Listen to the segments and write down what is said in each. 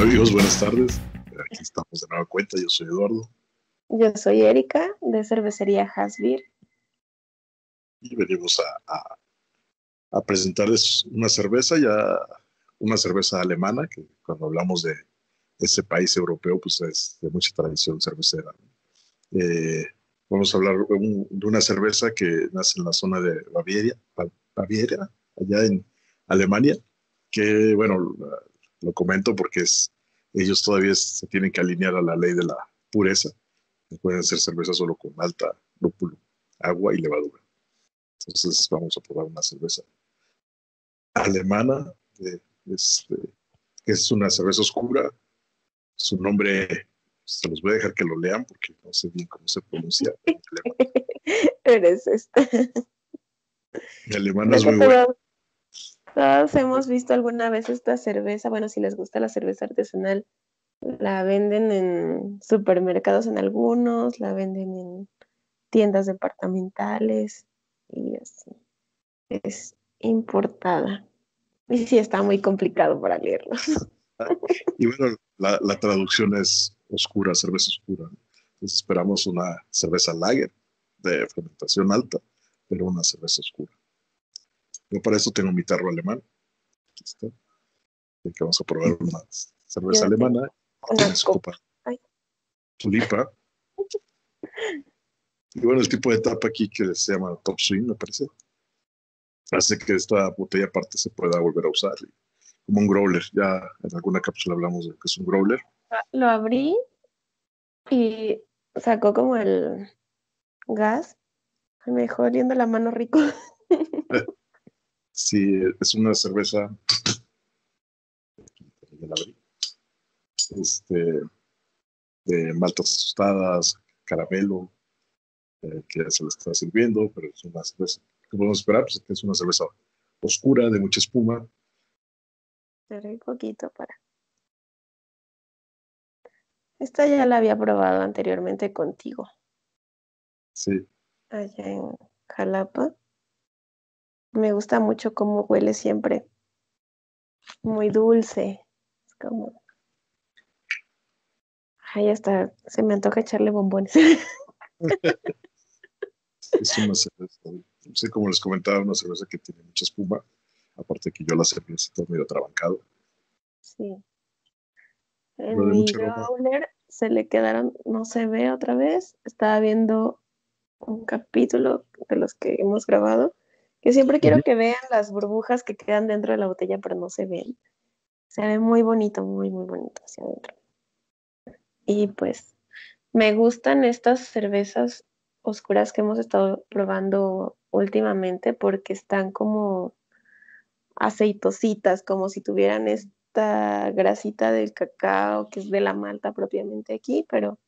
Hola amigos, buenas tardes. Aquí estamos de nueva cuenta. Yo soy Eduardo. Yo soy Erika de Cervecería Hasbir. Y venimos a, a, presentarles una cerveza, ya una cerveza alemana, que cuando hablamos de ese país europeo, pues es de mucha tradición cervecera. Eh, vamos a hablar de una cerveza que nace en la zona de Baviera, Baviera, allá en Alemania, que bueno, lo comento porque es, ellos todavía se tienen que alinear a la ley de la pureza. Pueden hacer cerveza solo con alta lúpulo, agua y levadura. Entonces vamos a probar una cerveza alemana, este, es una cerveza oscura. Su nombre se los voy a dejar que lo lean porque no sé bien cómo se pronuncia. Eres esta. Mi alemán es muy. Todos hemos visto alguna vez esta cerveza. Bueno, si les gusta la cerveza artesanal, la venden en supermercados en algunos, la venden en tiendas departamentales y así. Es importada. Y sí está muy complicado para leerlo. y bueno, la, traducción es oscura, cerveza oscura. Entonces esperamos una cerveza lager de fermentación alta, pero una cerveza oscura. Yo para eso tengo mi tarro alemán. Aquí está. que vamos a probar una cerveza alemana. Tienes copa. Tulipa. Y bueno, el tipo de tapa aquí que se llama Top Swing, me parece, hace que esta botella aparte se pueda volver a usar. Como un growler. Ya en alguna cápsula hablamos de que es un growler. Lo abrí y sacó como el gas. Me dejó oliendo la mano rico. Sí, es una cerveza. Este, de maltas tostadas, caramelo, eh, que ya se le está sirviendo, pero es una cerveza que podemos esperar, pues es una cerveza oscura, de mucha espuma. Pero un poquito para. Esta ya la había probado anteriormente contigo. Sí. Allá en Jalapa. Me gusta mucho cómo huele siempre. Muy dulce. Es como. Ahí está. Se me antoja echarle bombones. es una cerveza. Sí, como les comentaba, una cerveza que tiene mucha espuma. Aparte que yo la serví está medio trabancado. Sí. En mi growler se le quedaron, no se ve otra vez. Estaba viendo un capítulo de los que hemos grabado que siempre quiero que vean las burbujas que quedan dentro de la botella, pero no se ven. Se ve muy bonito, muy, muy bonito hacia adentro. Y pues me gustan estas cervezas oscuras que hemos estado probando últimamente porque están como aceitositas, como si tuvieran esta grasita del cacao, que es de la malta propiamente aquí, pero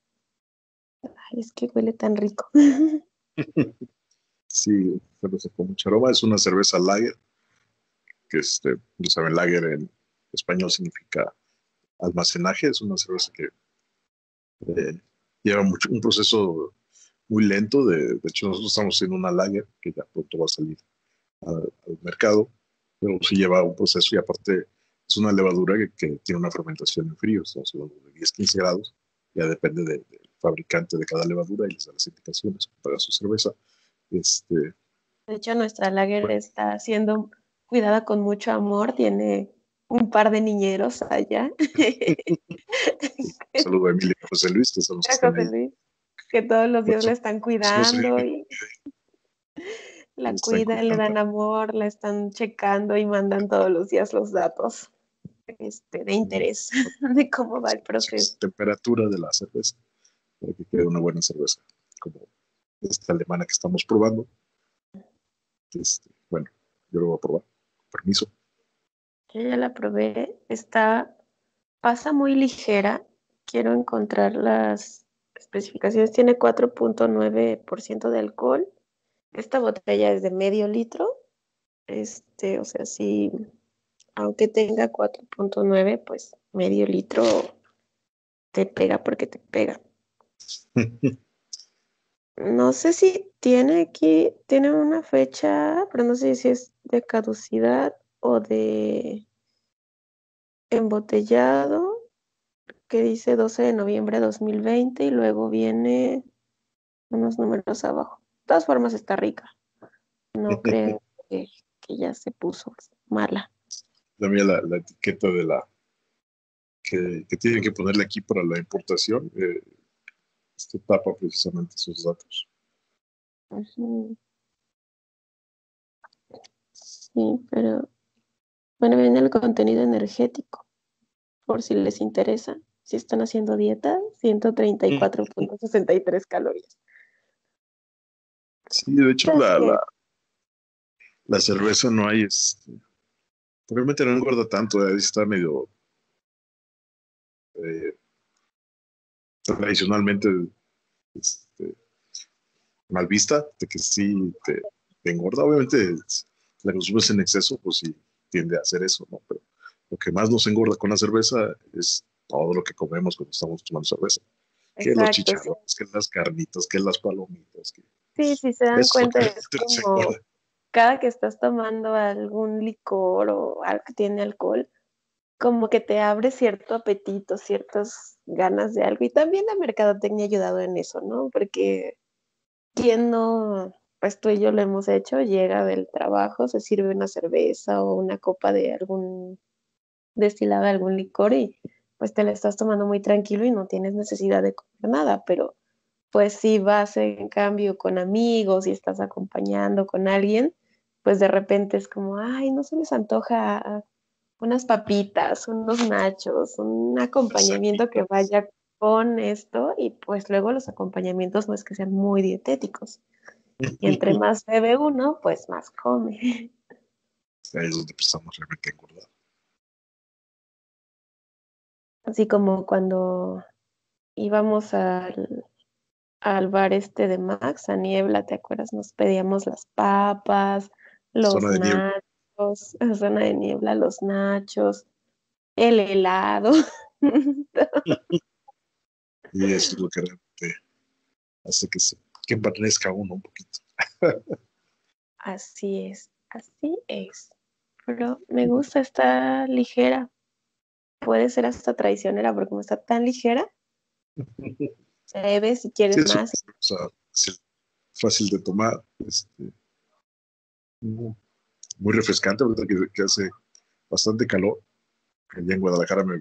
ay, es que huele tan rico. Sí, cerveza con mucho aroma. Es una cerveza lager, que este, ya saben, lager en español significa almacenaje. Es una cerveza que eh, lleva mucho, un proceso muy lento. De, hecho, nosotros estamos en una lager que ya pronto va a salir al, mercado, pero sí lleva un proceso y aparte es una levadura que, tiene una fermentación en frío, estamos hablando de 10-15 grados, ya depende del fabricante de cada levadura y les da las indicaciones para su cerveza. Este, de hecho, nuestra lager está siendo cuidada con mucho amor, tiene un par de niñeros allá. Saludos a Emilia José Luis, que, son los que, que todos los días la están cuidando y la cuidan, le dan amor, la están checando y mandan todos los días los datos este, de interés de cómo va el proceso. Temperatura de la cerveza, para que quede una buena cerveza, como esta alemana que estamos probando. Este, bueno, yo lo voy a probar. Permiso. Yo ya la probé. Está, pasa muy ligera. Quiero encontrar las especificaciones. Tiene 4.9% de alcohol. Esta botella es de medio litro. Este, o sea, si, aunque tenga 4.9, pues medio litro te pega porque te pega. No sé si tiene aquí, tiene una fecha, pero no sé si es de caducidad o de embotellado. que dice 12 de noviembre de 2020 y luego viene unos números abajo. De todas formas está rica. No creo que, ya se puso mala. También la, etiqueta de la que, tienen que ponerle aquí para la importación, eh, este tapa precisamente esos datos. Sí, pero bueno, viene el contenido energético, por si les interesa. Si están haciendo dieta, 134.63 calorías. Sí, de hecho, la, la, cerveza no hay, este, probablemente no engorda tanto, eh, está medio eh, tradicionalmente este, mal vista, de que sí te, engorda. Obviamente, la consumes en exceso, pues sí tiende a hacer eso, ¿no? Pero lo que más nos engorda con la cerveza es todo lo que comemos cuando estamos tomando cerveza. que los chicharrones, que las carnitas, que las palomitas. Que sí, sí, se dan cuenta, es como cada que estás tomando algún licor o algo que tiene alcohol, como que te abre cierto apetito, ciertas ganas de algo. Y también la mercadotecnia ha ayudado en eso, ¿no? Porque ¿quién no, pues tú y yo lo hemos hecho, llega del trabajo, se sirve una cerveza o una copa de algún destilado de algún licor y pues te la estás tomando muy tranquilo y no tienes necesidad de comer nada, pero pues si vas en cambio con amigos y estás acompañando con alguien, pues de repente es como, ay, no se les antoja unas papitas, unos nachos, un acompañamiento que vaya con esto y pues luego los acompañamientos no es que sean muy dietéticos. Y entre más bebe uno, pues más come. Ahí es donde empezamos realmente a engordar. Así como cuando íbamos al, al bar este de Max, a Niebla, ¿te acuerdas? Nos pedíamos las papas, los nachos la zona de niebla, los nachos, el helado. y eso es lo que realmente hace que, se, que uno un poquito. así es, así es. Pero me gusta, está ligera. Puede ser hasta traicionera porque como está tan ligera, bebes si quieres más. O sea, fácil de tomar. Este, muy refrescante, que, hace bastante calor. Allá en Guadalajara me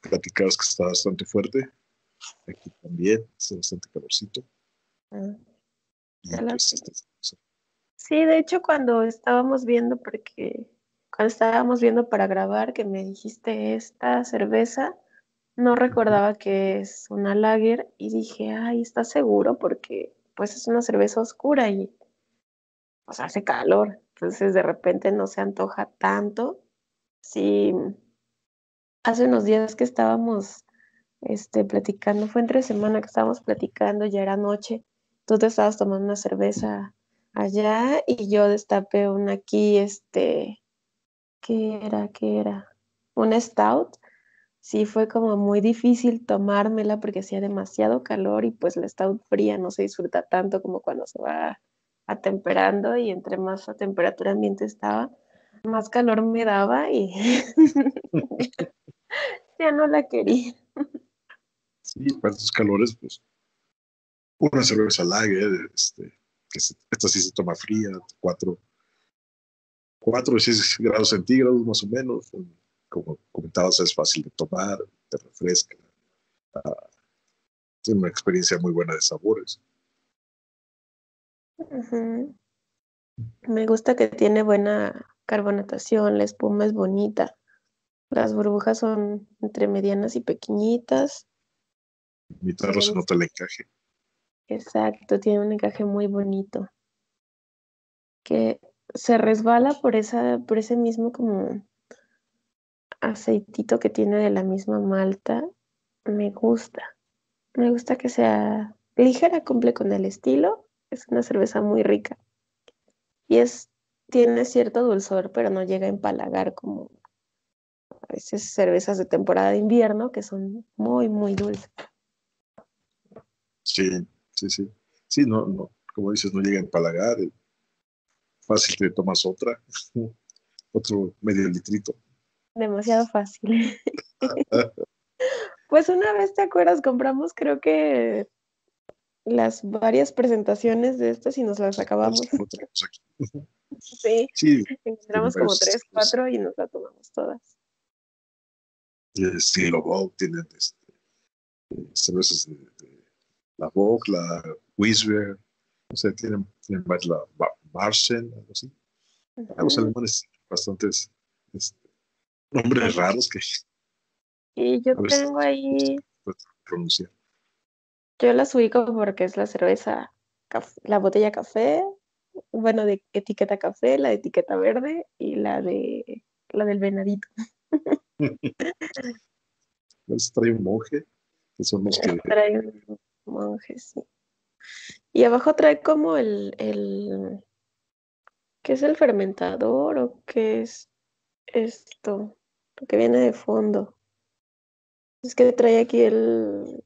platicabas que está bastante fuerte. Aquí también hace bastante calorcito. Ah, pues, este, sí, de hecho cuando estábamos viendo, porque cuando estábamos viendo para grabar, que me dijiste esta cerveza, no recordaba que es una lager y dije, ay, ¿estás seguro? Porque pues es una cerveza oscura y pues hace calor. Entonces de repente no se antoja tanto. Sí, hace unos días que estábamos este, platicando, fue entre semana que estábamos platicando, ya era noche, tú te estabas tomando una cerveza allá y yo destapé una aquí, este, ¿qué era? ¿Qué era? Un stout. Sí, fue como muy difícil tomármela porque hacía demasiado calor y pues la stout fría no se disfruta tanto como cuando se va atemperando y entre más a temperatura ambiente estaba, más calor me daba y ya no la quería. Sí, para esos calores, pues una cerveza lager, este, que esta sí se toma fría, 4 cuatro, o 6 grados centígrados más o menos. Como comentabas, es fácil de tomar, te refresca. Ah, es una experiencia muy buena de sabores. Me gusta que tiene buena carbonatación, la espuma es bonita. Las burbujas son entre medianas y pequeñitas. Mi tarro se nota el encaje. Exacto, tiene un encaje muy bonito. Que se resbala por esa, por ese mismo como aceitito que tiene de la misma malta. Me gusta. Me gusta que sea ligera, cumple con el estilo es una cerveza muy rica. Y es, tiene cierto dulzor, pero no llega a empalagar como a veces cervezas de temporada de invierno que son muy, muy dulces. Sí, sí, sí. Sí, no, no, como dices, no llega a empalagar. Fácil te tomas otra, otro medio litrito. Demasiado fácil. Pues una vez, ¿te acuerdas? Compramos, creo que las varias presentaciones de estas y nos las acabamos. sí, sí, encontramos como tres, cuatro y nos las tomamos todas. El estilo Vogue tienen este, cervezas de, la Vogue, la Wisber, no sé, tienen, tienen más la Marsen, algo así. Los alemanes bastantes este, nombres raros que... Y yo tengo ahí... Pronunciar. Yo las ubico porque es la cerveza, la botella café, bueno, de etiqueta café, la de etiqueta verde y la de la del venadito. trae un monje, que son los que... Trae un monje, sí. Y abajo trae como el, el... ¿Qué es el fermentador o qué es esto? Lo que viene de fondo. Es que trae aquí el,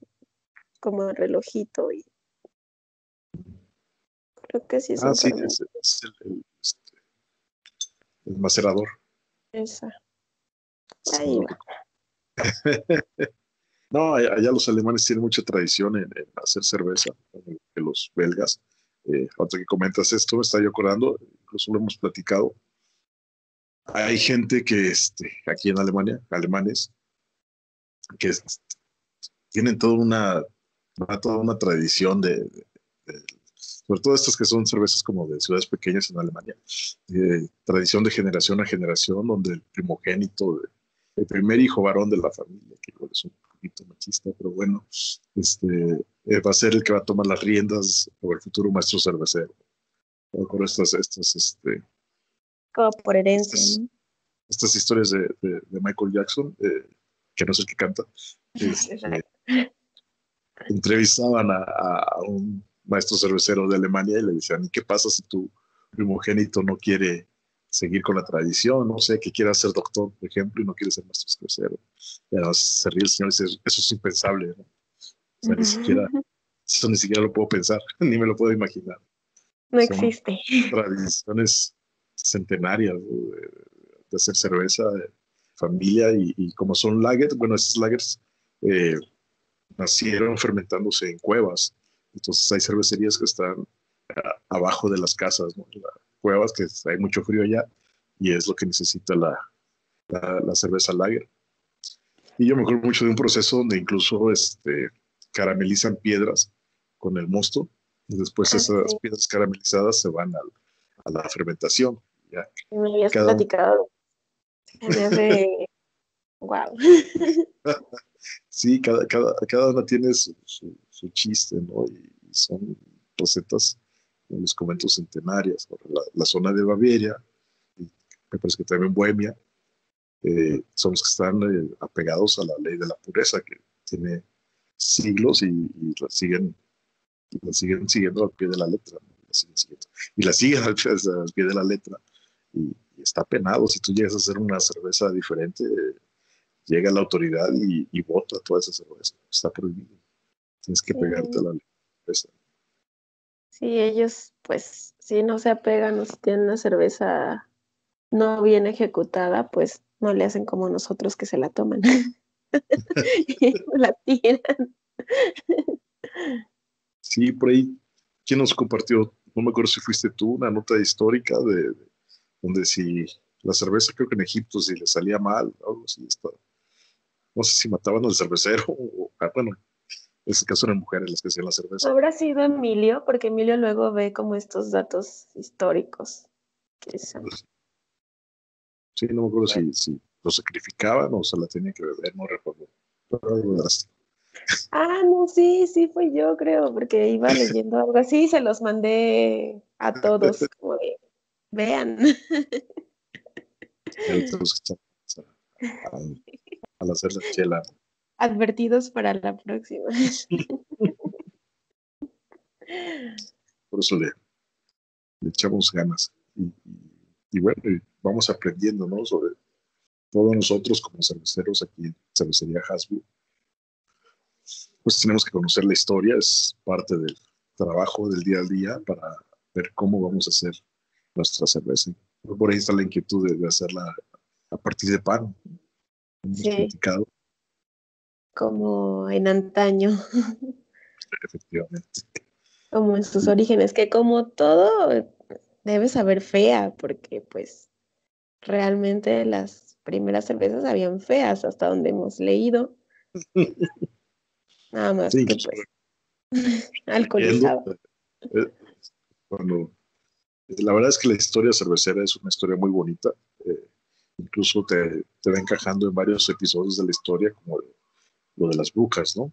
como el relojito y creo que sí es ah, sí, es, el, este, el, macerador. Esa. Ahí va. no, allá los alemanes tienen mucha tradición en, hacer cerveza, que los belgas. Eh, ahora que comentas esto, me está yo acordando, incluso lo hemos platicado. Hay gente que este, aquí en Alemania, alemanes, que tienen toda una toda una tradición de, sobre todo estas que son cervezas como de ciudades pequeñas en Alemania, tradición de generación a generación, donde el primogénito, el primer hijo varón de la familia, que igual es un poquito machista, pero bueno, este, eh, va a ser el que va a tomar las riendas por el futuro maestro cervecero. Por estas, estas, este, como por herencia, estas, historias de, Michael Jackson, eh, que no es el que canta. Este, entrevistaban a, un maestro cervecero de Alemania y le decían, ¿y qué pasa si tu primogénito no quiere seguir con la tradición? No sé, que quiera ser doctor, por ejemplo, y no quiere ser maestro cervecero. Y además se ríe el señor y dice, eso es impensable, ¿no? O sea, ni siquiera, eso ni siquiera lo puedo pensar, ni me lo puedo imaginar. No existe. Tradiciones centenarias de, hacer cerveza, de familia, y, como son lagers, bueno, esas lagers eh, nacieron fermentándose en cuevas. Entonces hay cervecerías que están ah, abajo de las casas, cuevas que hay mucho frío allá y es lo que necesita la, la, cerveza lager. Y yo me acuerdo mucho de un proceso donde incluso este, caramelizan piedras con el mosto y después ah, esas piedras caramelizadas se van a la fermentación. Ya. Me habías platicado. Me wow. sí, cada, cada, cada una tiene su, su, chiste, ¿no? Y, son recetas, como les comento, centenarias. La, la, zona de Baviera, me parece que también Bohemia, eh, son los que están eh, apegados a la ley de la pureza, que tiene siglos y, y la siguen la siguen siguiendo al pie de la letra. Y la siguen al pie, al pie de la letra. Y, y, está penado si tú llegas a hacer una cerveza diferente llega la autoridad y, y vota toda esa cerveza. Está prohibido. Tienes que pegarte a la cerveza. Sí, ellos, pues, si no se apegan o si tienen una cerveza no bien ejecutada, pues no le hacen como nosotros que se la toman. y la tiran. sí, por ahí, ¿quién nos compartió? No me acuerdo si fuiste tú, una nota histórica de, donde si la cerveza, creo que en Egipto, si le salía mal, algo así, está, no sé si mataban al cervecero o, ah, bueno, en este caso eran mujeres las que hacían la cerveza. Habrá sido Emilio, porque Emilio luego ve como estos datos históricos. Pues, sí, no me acuerdo si, si, lo sacrificaban o se la tenía que beber, no recuerdo. Ah, no, sí, sí fue yo, creo, porque iba leyendo algo así y se los mandé a todos, como de, vean al hacer la chela. Advertidos para la próxima. Por eso le, echamos ganas. Y, bueno, vamos aprendiendo, ¿no? Sobre todos nosotros como cerveceros aquí en Cervecería Hasbro. Pues tenemos que conocer la historia, es parte del trabajo del día a día para ver cómo vamos a hacer nuestra cerveza. Por ahí está la inquietud de hacerla a partir de pan, sí. como en antaño. Efectivamente. Como en sus orígenes, que como todo debe saber fea, porque pues realmente las primeras cervezas habían feas hasta donde hemos leído. Nada más que pues alcoholizado. Eh, cuando, la verdad es que la historia cervecera es una historia muy bonita. Eh, incluso te, te, va encajando en varios episodios de la historia, como lo de las brujas, ¿no?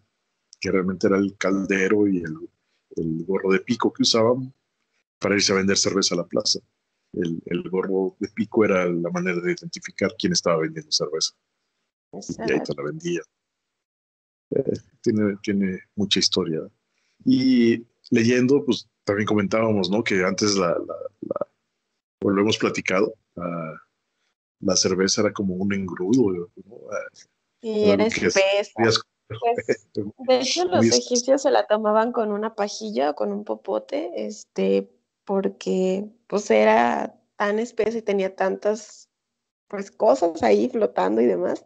Que realmente era el caldero y el, el gorro de pico que usaban para irse a vender cerveza a la plaza. El, el, gorro de pico era la manera de identificar quién estaba vendiendo cerveza. Y ahí te la vendía. Eh, tiene, tiene mucha historia. Y leyendo, pues también comentábamos, ¿no? Que antes la, la, la lo hemos platicado, la, cerveza era como un engrudo, ¿no? Y era espesa. Pues, de hecho, los egipcios se la tomaban con una pajilla o con un popote, este, porque pues era tan espesa y tenía tantas pues cosas ahí flotando y demás,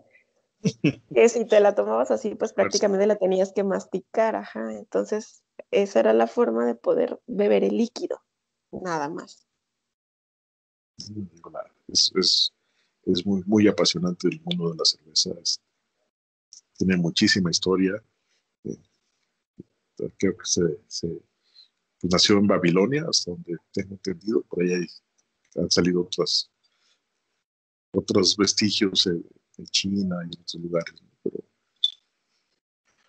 que si te la tomabas así, pues prácticamente la tenías que masticar, ajá. Entonces, esa era la forma de poder beber el líquido, nada más. Es, es, es muy, muy apasionante el mundo de la cerveza. tiene muchísima historia. Eh, creo que se, pues, nació en Babilonia, hasta donde tengo entendido. Por ahí han salido otras, otros vestigios en, China y en otros lugares.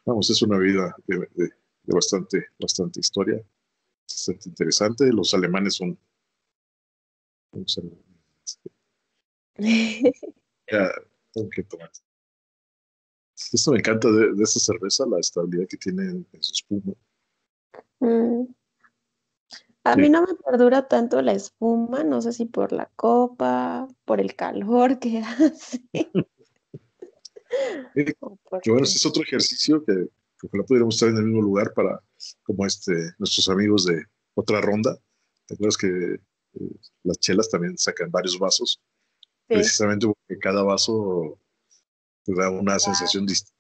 Vamos, es una vida de bastante, bastante historia, bastante interesante. Los alemanes son... ya, tengo que tomar. Esto me encanta de, de, esta cerveza, la estabilidad que tiene en, su espuma. Mm. A mí no me perdura tanto la espuma, no sé si por la copa, por el calor que hace. Eh, bueno, este es otro ejercicio que ojalá pudiéramos estar en el mismo lugar para, como este, nuestros amigos de otra ronda. ¿Te acuerdas que eh, las chelas también sacan varios vasos? Precisamente porque cada vaso te da una sensación distinta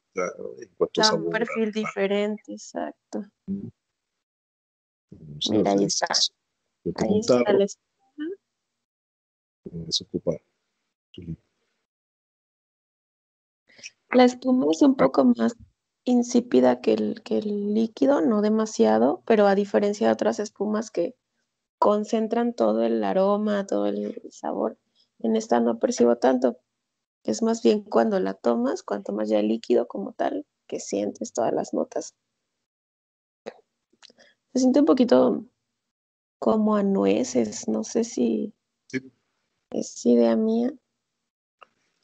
en cuanto a sabor. Un perfil diferente, exacto. Mira, ahí está. Ahí está la espuma. La espuma es un poco más insípida que el, que el líquido, no demasiado, pero a diferencia de otras espumas que concentran todo el aroma, todo el sabor, en esta no percibo tanto. Es más bien cuando la tomas, cuanto más ya el líquido como tal, que sientes todas las notas. Se siente un poquito como a nueces, no sé si es idea mía.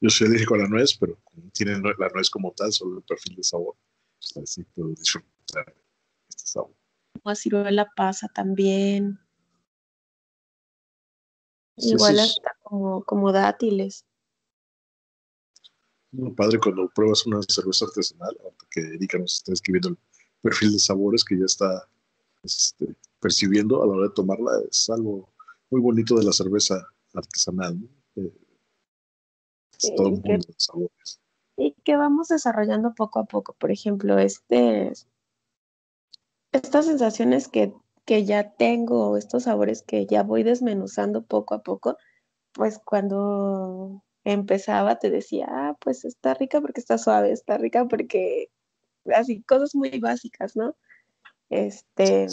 Yo soy alérgico a la nuez, pero tiene la nuez como tal, solo el perfil de sabor así puedo disfrutar este sabor. O ciruela pasa también. Igual hasta como, como dátiles. padre cuando pruebas una cerveza artesanal, aunque Erika nos está escribiendo el perfil de sabores que ya está este, percibiendo a la hora de tomarla, es algo muy bonito de la cerveza artesanal. Eh, todo un mundo de sabores y que vamos desarrollando poco a poco. Por ejemplo, este, estas sensaciones que, que ya tengo, estos sabores que ya voy desmenuzando poco a poco, pues cuando empezaba te decía, ah, pues está rica porque está suave, está rica porque así, cosas muy básicas, ¿no? Este...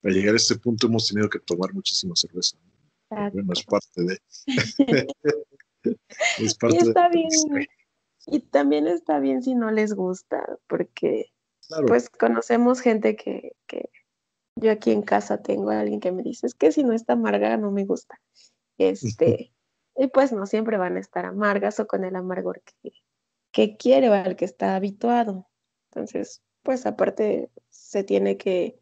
Para llegar a este punto hemos tenido que tomar muchísima cerveza. Bueno, es parte de... es parte y está bien, y también está bien si no les gusta, porque pues conocemos gente que, que, yo aquí en casa tengo a alguien que me dice, es que si no está amarga no me gusta. Este, y pues no siempre van a estar amargas o con el amargor que, que quiere o al que está habituado. Entonces, pues aparte se tiene que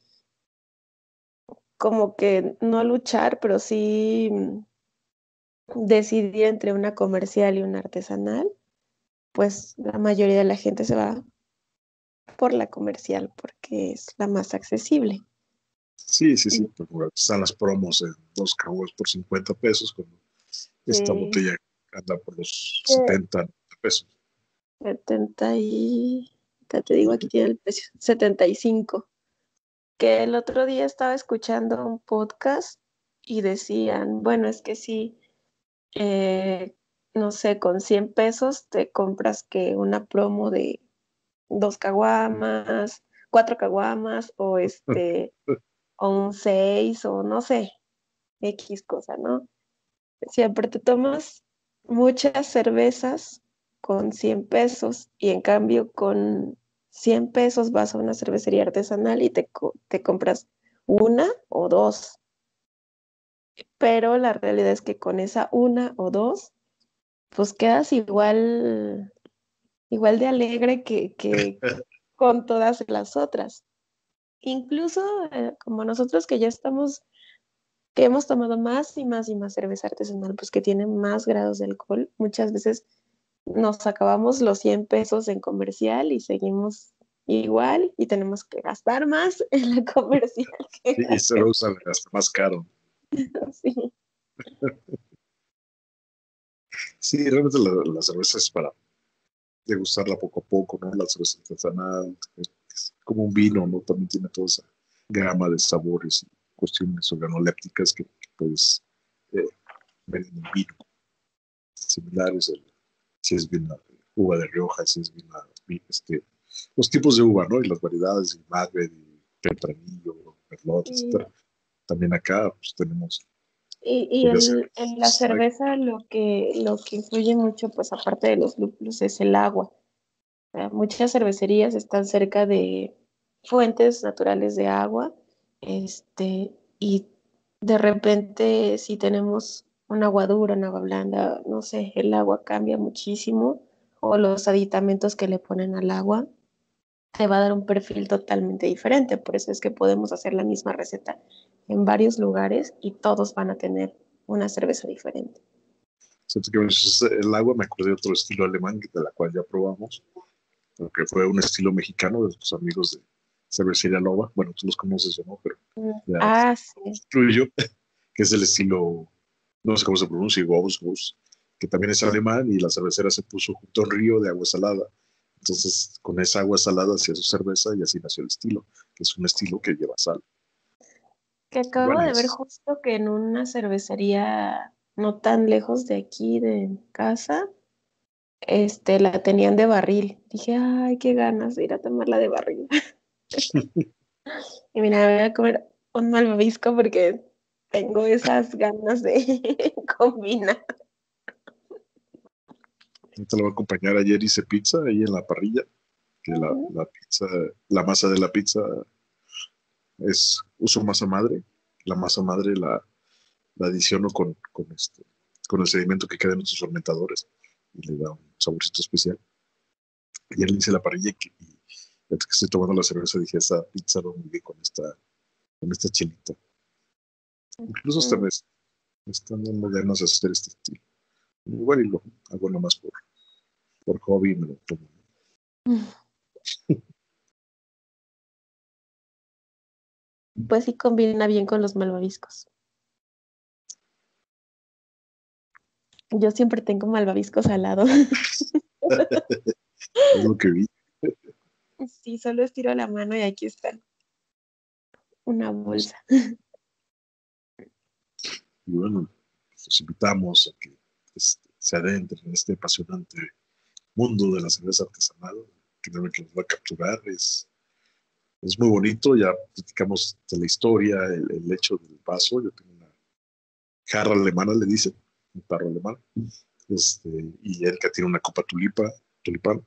como que no luchar, pero sí decidir entre una comercial y una artesanal pues la mayoría de la gente se va por la comercial porque es la más accesible. Sí, sí, sí, están las promos en dos caguas por 50 pesos, cuando esta botella anda por los 70 pesos. 70 y... Te digo, aquí tiene el precio, 75. Que el otro día estaba escuchando un podcast y decían, bueno, es que sí, eh, no sé, con 100 pesos te compras que una promo de dos caguamas, cuatro caguamas o este, o un seis o no sé, X cosa, ¿no? Siempre te tomas muchas cervezas con 100 pesos y en cambio con 100 pesos vas a una cervecería artesanal y te, te compras una o dos. Pero la realidad es que con esa una o dos, pues quedas igual, igual de alegre que, que con todas las otras. Incluso eh, como nosotros que ya estamos, que hemos tomado más y más y más cerveza artesanal, pues que tiene más grados de alcohol, muchas veces nos acabamos los 100 pesos en comercial y seguimos igual y tenemos que gastar más en la comercial. y se lo usan hasta más caro. sí. Sí, realmente la, cerveza es para degustarla poco a poco, ¿no? La cerveza artesanal es como un vino, ¿no? También tiene toda esa gama de sabores y cuestiones organolépticas que, puedes eh, ver en un vino. Similares, si es bien la uva de Rioja, si es bien la, este, los tipos de uva, ¿no? Y las variedades, y Magret, y Tempranillo, Merlot, etc. También acá pues, tenemos y, y en, la cerveza lo que, lo que influye mucho, pues aparte de los lúpulos, es el agua. Muchas cervecerías están cerca de fuentes naturales de agua, este, y de repente si tenemos un agua dura, un agua blanda, no sé, el agua cambia muchísimo, o los aditamentos que le ponen al agua, te va a dar un perfil totalmente diferente. Por eso es que podemos hacer la misma receta en varios lugares y todos van a tener una cerveza diferente. El agua me acordé de otro estilo alemán de la cual ya probamos, que fue un estilo mexicano de nuestros amigos de Cervecería Loba. Bueno, tú los conoces o no, pero mm, ah, sí. que es el estilo, no sé cómo se pronuncia, Gobus, que también es alemán y la cervecera se puso junto a un río de agua salada. Entonces, con esa agua salada hacía su cerveza y así nació el estilo, que es un estilo que lleva sal. Que acabo de ver justo que en una cervecería no tan lejos de aquí, de casa, este, la tenían de barril. Dije, ay, qué ganas de ir a tomarla de barril. y mira, voy a comer un malvavisco porque tengo esas ganas de combinar. Te lo voy a acompañar ayer hice pizza ahí en la parrilla, que la, la pizza, la masa de la pizza es uso masa madre. La masa madre la, la adiciono con, con, este, con el sedimento que queda en nuestros fermentadores y le da un saborcito especial. Ayer le hice la parrilla y, y que estoy tomando la cerveza dije, esa pizza va muy bien con esta, con esta chelita. Incluso esta vez están dando ganas de hacer este estilo. Igual y lo hago nomás por, por hobby y me lo tomo. Pues sí combina bien con los malvaviscos. Yo siempre tengo malvaviscos al lado. es lo que vi. Sí, solo estiro la mano y aquí están. Una bolsa. Y bueno, los invitamos a que este, se adentren en este apasionante mundo de la cerveza artesanal, que que nos va a capturar. Es, es muy bonito, ya platicamos de la historia, el, hecho del vaso. Yo tengo una jarra alemana, le dicen, un tarro alemán. Este, y Erika tiene una copa tulipa, tulipán.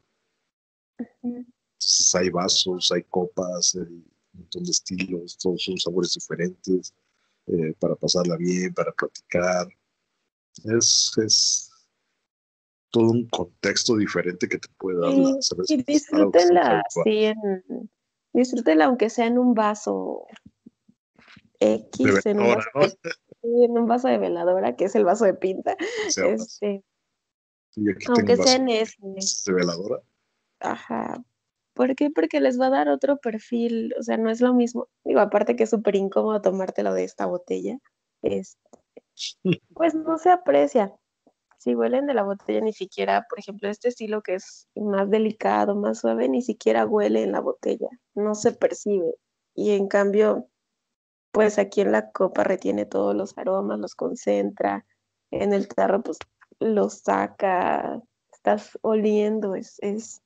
hay vasos, hay copas, hay un montón de estilos, todos son sabores diferentes, eh, para pasarla bien, para platicar. Es, es todo un contexto diferente que te puede dar la cerveza. Y disfrútenla, sí, en, aunque sea en un vaso X, en, un vaso, de veladora, que es el vaso de pinta. este, aunque sea en ese. ¿De veladora? Ajá. ¿Por qué? Porque les va a dar otro perfil, o sea, no es lo mismo. Digo, aparte que es súper incómodo tomártelo de esta botella, este, pues no se aprecia si huelen de la botella, ni siquiera, por ejemplo, este estilo que es más delicado, más suave, ni siquiera huele en la botella, no se percibe. Y en cambio, pues aquí en la copa retiene todos los aromas, los concentra, en el tarro pues los saca, estás oliendo, es, es,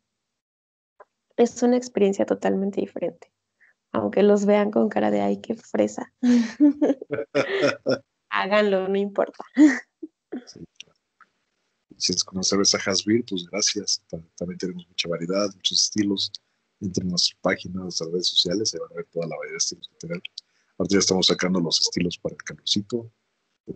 es una experiencia totalmente diferente. Aunque los vean con cara de ay, qué fresa. Háganlo, no importa. Si es con cerveza Hasbir, pues gracias. También tenemos mucha variedad, muchos estilos. Entre nuestras páginas, nuestras redes sociales, se van a ver toda la variedad de estilos que tenemos. Ya estamos sacando los estilos para el calorcito.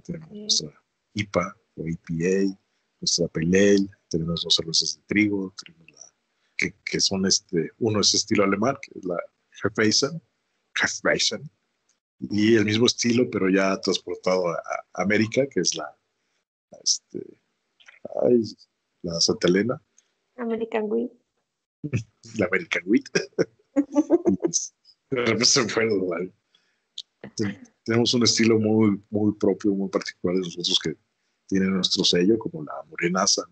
tenemos nuestra IPA o IPA, nuestra Pale tenemos dos cervezas de trigo, tenemos la, que, que, son este, uno es estilo alemán, que es la Hefeisen, Hefeisen, y el mismo estilo, pero ya transportado a, América, que es la, este, la Santa Elena. American Wheat. la American Wheat. Tenemos un estilo muy, muy propio, muy particular de nosotros que tiene nuestro sello, como la morenaza,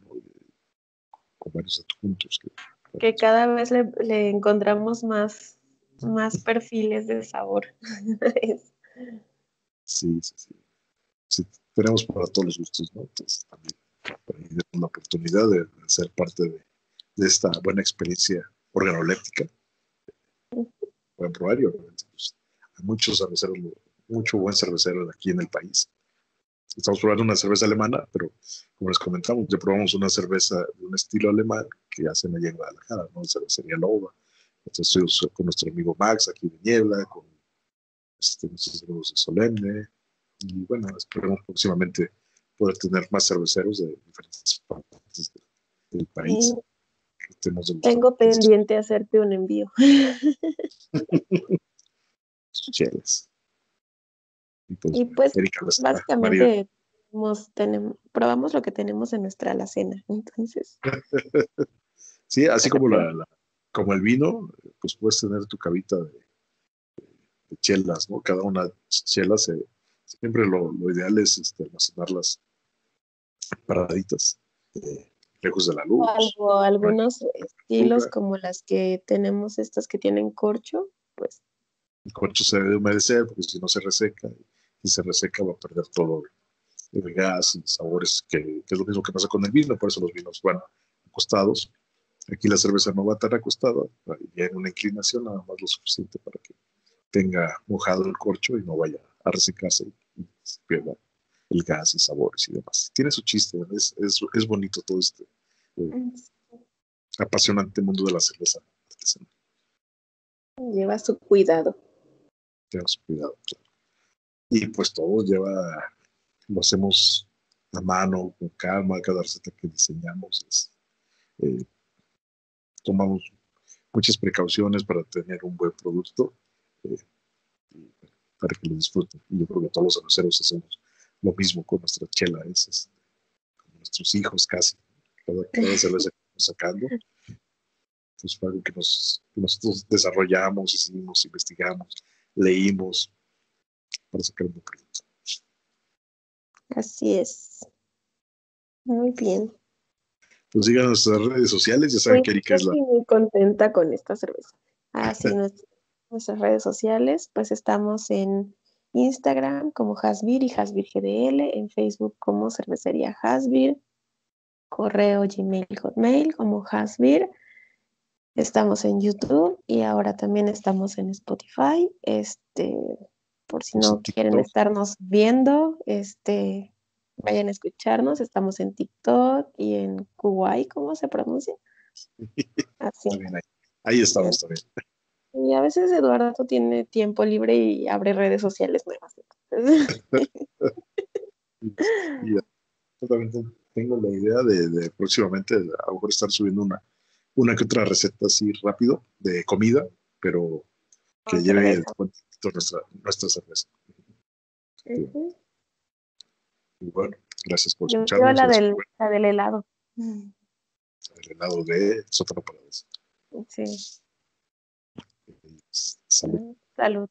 con varios adjuntos. Que, que cada vez le, le encontramos más más perfiles de sabor. sí, sí, sí, Tenemos para todos los gustos, ¿no? Entonces también tenemos la oportunidad de, ser parte de, esta buena experiencia organoléptica. Pueden probar y obviamente pues, muchos cerveceros, mucho buen cervecero aquí en el país. Estamos probando una cerveza alemana, pero como les comentamos, ya probamos una cerveza de un estilo alemán que hacen allá en Guadalajara, ¿no? Cervecería Loba entonces con nuestro amigo Max aquí de Niebla, con este, nuestros amigos de Solemne. Y bueno, esperemos próximamente poder tener más cerveceros de diferentes partes del país. Tengo pendiente hacerte un envío. Cheles. Y pues, y pues básicamente tenemos, probamos lo que tenemos en nuestra alacena. Entonces. sí, así como la como el vino, pues puedes tener tu cabita de, chelas, ¿no? Cada una chela se, siempre lo, ideal es este, almacenarlas paraditas, eh, lejos de la luz. Algo, algunos estilos como las que tenemos estas que tienen corcho. El corcho se debe humedecer porque si no se reseca, y se reseca va a perder todo el gas y sabores, que, que es lo mismo que pasa con el vino, por eso los vinos van acostados Aquí la cerveza no va a estar acostada, ya en una inclinación nada más lo suficiente para que tenga mojado el corcho y no vaya a resecarse y se pierda el gas y sabores y demás. Tiene su chiste, es, es, bonito todo este eh, apasionante mundo de la cerveza. Lleva su cuidado. Su cuidado. Y pues todo lleva, lo hacemos a mano, con calma, cada receta que diseñamos es eh, tomamos muchas precauciones para tener un buen producto eh, para que lo disfruten. Y yo creo que todos los cerveceros hacemos lo mismo con nuestra chela, es, este, con nuestros hijos casi. Cada, cada cerveza que estamos sacando. Fue algo que, nos, nosotros desarrollamos, hicimos, investigamos, leímos para sacar un producto. Así es. Muy bien. Pues sigan nuestras redes sociales, ya saben que Erika es la. Estoy muy contenta con esta cerveza. Así ah, nuestras redes sociales, pues estamos en Instagram como Hasbir y Hasbir GDL, en Facebook como Cervecería Hasbir, correo Gmail Hotmail como Hasbir. Estamos en YouTube y ahora también estamos en Spotify. Este, por si no quieren estarnos viendo, este, vayan a escucharnos. Estamos en TikTok y en Kuwait, ¿cómo se pronuncia? Así. Ahí, estamos también. Y a veces Eduardo tiene tiempo libre y abre redes sociales nuevas. yo también tengo la idea de, próximamente a lo mejor estar subiendo una, una que otra receta así rápido de comida, pero que ah, lleve nuestra, nuestra cerveza. Y bueno, gracias por escucharnos. la del, la del helado. El helado de Sótano Paradise. Sí. Salud. Salud.